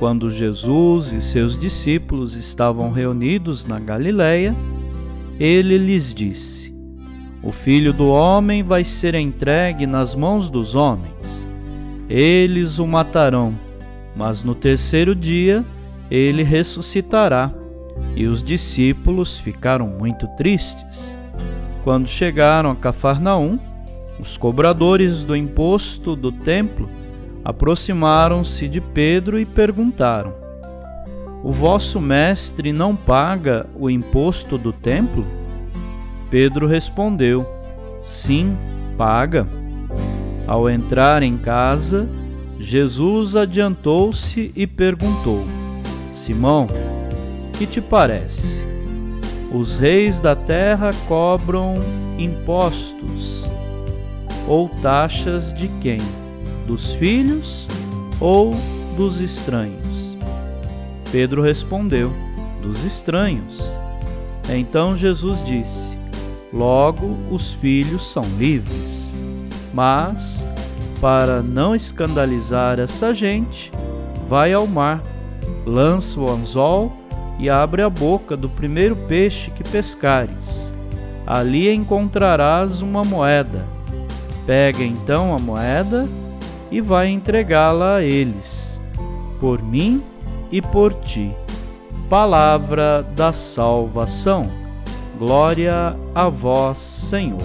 quando Jesus e seus discípulos estavam reunidos na Galiléia, ele lhes disse: O filho do homem vai ser entregue nas mãos dos homens. Eles o matarão, mas no terceiro dia ele ressuscitará. E os discípulos ficaram muito tristes. Quando chegaram a Cafarnaum, os cobradores do imposto do templo aproximaram-se de Pedro e perguntaram: O vosso mestre não paga o imposto do templo? Pedro respondeu: Sim, paga. Ao entrar em casa, Jesus adiantou-se e perguntou: Simão, que te parece? Os reis da terra cobram impostos ou taxas de quem? Dos filhos ou dos estranhos? Pedro respondeu: Dos estranhos. Então Jesus disse: Logo os filhos são livres. Mas, para não escandalizar essa gente, vai ao mar, lança o anzol e abre a boca do primeiro peixe que pescares. Ali encontrarás uma moeda. Pega então a moeda e vai entregá-la a eles, por mim e por ti. Palavra da salvação. Glória a vós, Senhor.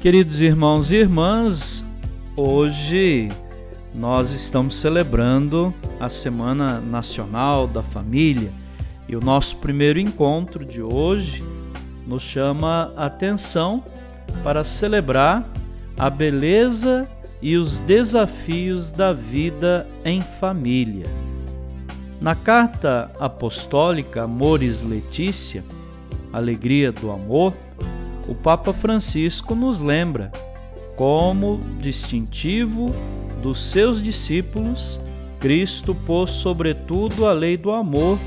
Queridos irmãos e irmãs, hoje nós estamos celebrando a Semana Nacional da Família e o nosso primeiro encontro de hoje nos chama a atenção para celebrar a beleza e os desafios da vida em família. Na carta apostólica Amores Letícia, Alegria do Amor, o Papa Francisco nos lembra como distintivo dos seus discípulos, Cristo pôs sobretudo a lei do amor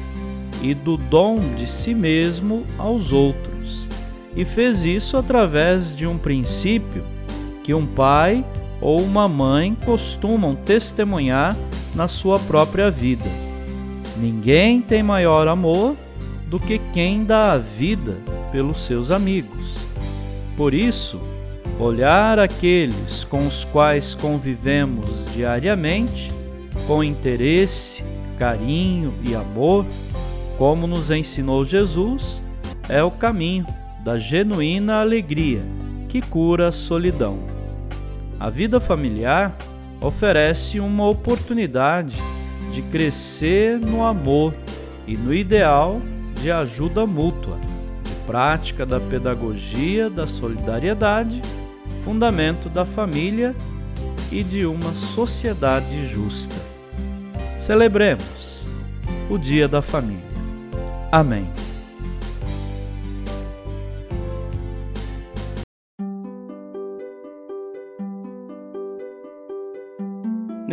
e do dom de si mesmo aos outros e fez isso através de um princípio que um pai ou uma mãe costumam testemunhar na sua própria vida. Ninguém tem maior amor do que quem dá a vida pelos seus amigos. Por isso, olhar aqueles com os quais convivemos diariamente com interesse, carinho e amor, como nos ensinou Jesus, é o caminho da genuína alegria que cura a solidão. A vida familiar oferece uma oportunidade de crescer no amor e no ideal de ajuda mútua, de prática da pedagogia da solidariedade, fundamento da família e de uma sociedade justa. Celebremos o Dia da Família. Amém.